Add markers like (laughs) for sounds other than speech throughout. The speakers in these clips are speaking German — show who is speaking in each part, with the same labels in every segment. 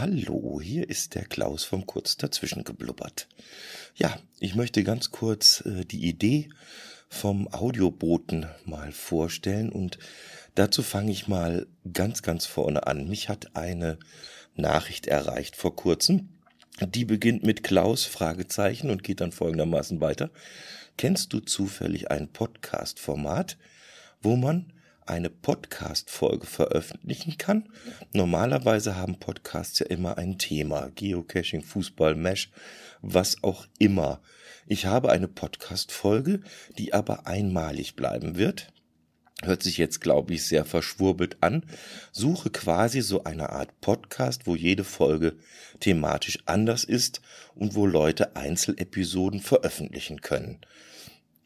Speaker 1: Hallo, hier ist der Klaus vom Kurz dazwischen geblubbert. Ja, ich möchte ganz kurz äh, die Idee vom Audioboten mal vorstellen und dazu fange ich mal ganz, ganz vorne an. Mich hat eine Nachricht erreicht vor kurzem. Die beginnt mit Klaus Fragezeichen und geht dann folgendermaßen weiter. Kennst du zufällig ein Podcast-Format, wo man eine Podcast-Folge veröffentlichen kann. Normalerweise haben Podcasts ja immer ein Thema. Geocaching, Fußball, Mesh, was auch immer. Ich habe eine Podcast-Folge, die aber einmalig bleiben wird. Hört sich jetzt, glaube ich, sehr verschwurbelt an. Suche quasi so eine Art Podcast, wo jede Folge thematisch anders ist und wo Leute Einzelepisoden veröffentlichen können.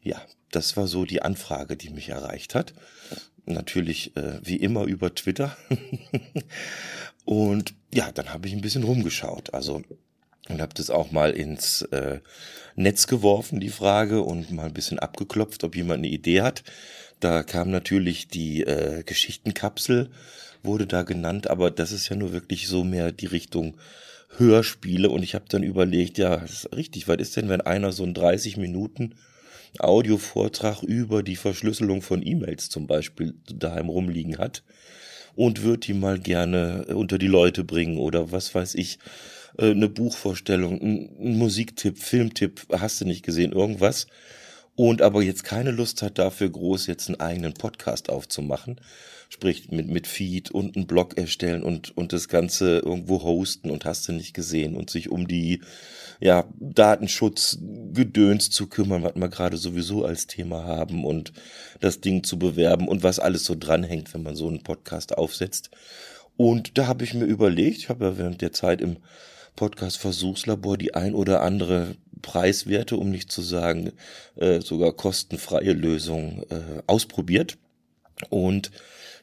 Speaker 1: Ja, das war so die Anfrage, die mich erreicht hat natürlich äh, wie immer über Twitter. (laughs) und ja, dann habe ich ein bisschen rumgeschaut. Also und habe das auch mal ins äh, Netz geworfen, die Frage, und mal ein bisschen abgeklopft, ob jemand eine Idee hat. Da kam natürlich die äh, Geschichtenkapsel, wurde da genannt, aber das ist ja nur wirklich so mehr die Richtung Hörspiele. Und ich habe dann überlegt, ja, richtig, was ist denn, wenn einer so ein 30 Minuten Audiovortrag über die Verschlüsselung von E-Mails zum Beispiel daheim rumliegen hat und wird die mal gerne unter die Leute bringen oder was weiß ich, äh, eine Buchvorstellung, ein Musiktipp, Filmtipp, hast du nicht gesehen, irgendwas. Und aber jetzt keine Lust hat dafür groß jetzt einen eigenen Podcast aufzumachen, sprich mit, mit Feed und einen Blog erstellen und, und das Ganze irgendwo hosten und hast du nicht gesehen und sich um die ja, Datenschutzgedöns zu kümmern, was wir gerade sowieso als Thema haben und das Ding zu bewerben und was alles so dranhängt, wenn man so einen Podcast aufsetzt. Und da habe ich mir überlegt, ich habe ja während der Zeit im Podcast Versuchslabor die ein oder andere preiswerte, um nicht zu sagen äh, sogar kostenfreie Lösung äh, ausprobiert. Und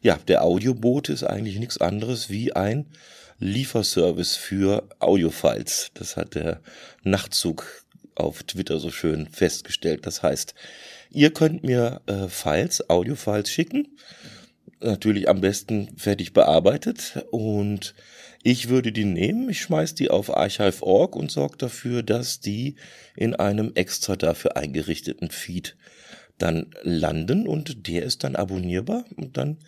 Speaker 1: ja, der Audioboot ist eigentlich nichts anderes wie ein Lieferservice für Audiofiles. Das hat der Nachtzug auf Twitter so schön festgestellt. Das heißt, ihr könnt mir äh, Files, Audiofiles schicken. Natürlich am besten fertig bearbeitet. Und ich würde die nehmen, ich schmeiß die auf archive.org und sorge dafür, dass die in einem extra dafür eingerichteten Feed dann landen. Und der ist dann abonnierbar. Und dann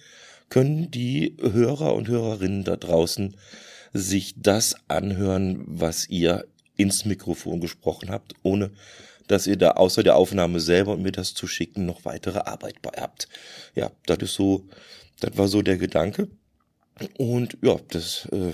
Speaker 1: können die Hörer und Hörerinnen da draußen sich das anhören, was ihr ins Mikrofon gesprochen habt, ohne dass ihr da außer der Aufnahme selber und mir das zu schicken noch weitere Arbeit bei habt. Ja, das ist so, das war so der Gedanke. Und ja, das äh,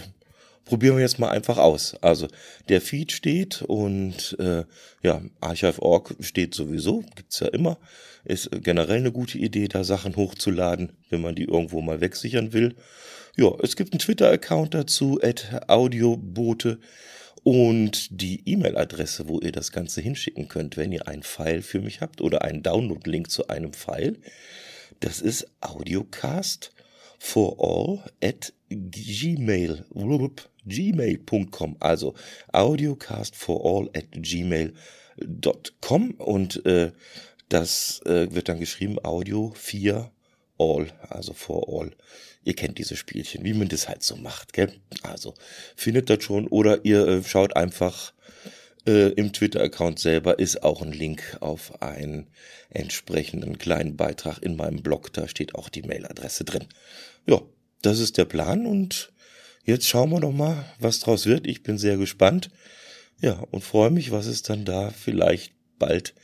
Speaker 1: probieren wir jetzt mal einfach aus. Also der Feed steht und äh, ja, Archive.org steht sowieso, gibt's ja immer. Ist generell eine gute Idee, da Sachen hochzuladen, wenn man die irgendwo mal wegsichern will. Ja, es gibt einen Twitter-Account dazu, at Audiobote. Und die E-Mail-Adresse, wo ihr das Ganze hinschicken könnt, wenn ihr ein File für mich habt oder einen Download-Link zu einem File, das ist audiocast for all at gmail, gmail.com, also audiocast for all at gmail.com und äh, das äh, wird dann geschrieben Audio 4 All, also for All. Ihr kennt diese Spielchen, wie man das halt so macht, gell? Also findet das schon oder ihr äh, schaut einfach äh, im Twitter-Account selber ist auch ein Link auf einen entsprechenden kleinen Beitrag in meinem Blog. Da steht auch die Mailadresse drin. Ja, das ist der Plan und jetzt schauen wir doch mal, was draus wird. Ich bin sehr gespannt. Ja, und freue mich, was es dann da vielleicht bald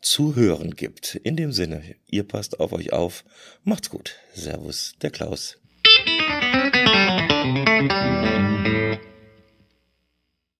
Speaker 1: zu hören gibt. In dem Sinne, ihr passt auf euch auf. Macht's gut. Servus, der Klaus.